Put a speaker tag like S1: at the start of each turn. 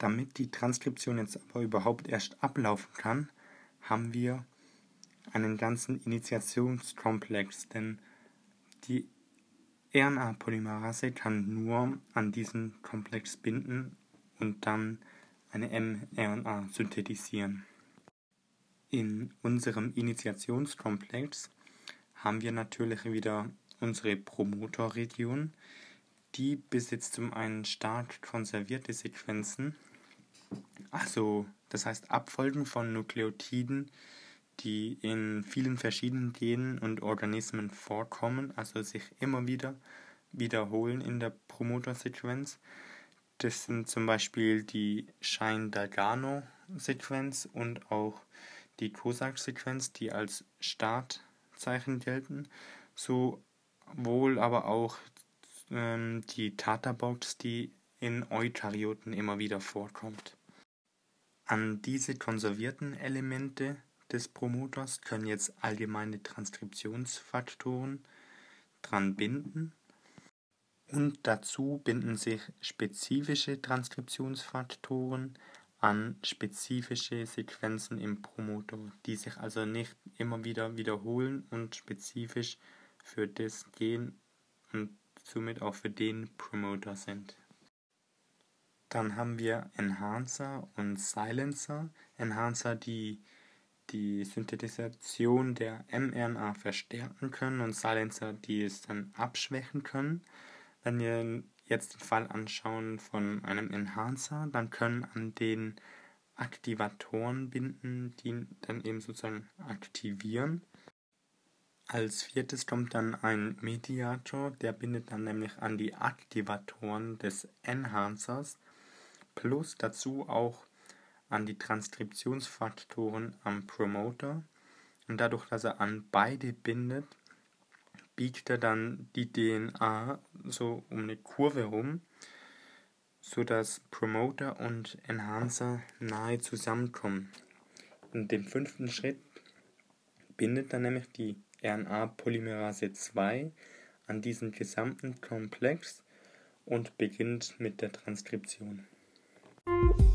S1: Damit die Transkription jetzt aber überhaupt erst ablaufen kann, haben wir einen ganzen Initiationskomplex, denn die RNA-Polymerase kann nur an diesen Komplex binden und dann eine mRNA synthetisieren. In unserem Initiationskomplex haben wir natürlich wieder unsere Promotorregion. Die besitzt zum einen stark konservierte Sequenzen, also das heißt Abfolgen von Nukleotiden, die in vielen verschiedenen Genen und Organismen vorkommen, also sich immer wieder wiederholen in der Promotersequenz. Das sind zum Beispiel die Shine-Dalgano-Sequenz und auch die COSAC-Sequenz, die als Startzeichen gelten, sowohl aber auch ähm, die Tata-Box, die in Eukaryoten immer wieder vorkommt. An diese konservierten Elemente des Promoters können jetzt allgemeine Transkriptionsfaktoren dran binden und dazu binden sich spezifische Transkriptionsfaktoren an spezifische Sequenzen im Promoter, die sich also nicht immer wieder wiederholen und spezifisch für das Gen und somit auch für den Promoter sind. Dann haben wir Enhancer und Silencer. Enhancer, die die Synthetisation der mRNA verstärken können und Silencer, die es dann abschwächen können. Wenn wir jetzt den Fall anschauen von einem Enhancer, dann können an den Aktivatoren binden, die dann eben sozusagen aktivieren. Als viertes kommt dann ein Mediator, der bindet dann nämlich an die Aktivatoren des Enhancers, plus dazu auch an die Transkriptionsfaktoren am Promoter. Und dadurch, dass er an beide bindet, biegt er dann die DNA so um eine Kurve rum, sodass Promoter und Enhancer nahe zusammenkommen. In dem fünften Schritt bindet dann nämlich die RNA-Polymerase 2 an diesen gesamten Komplex und beginnt mit der Transkription. Thank you.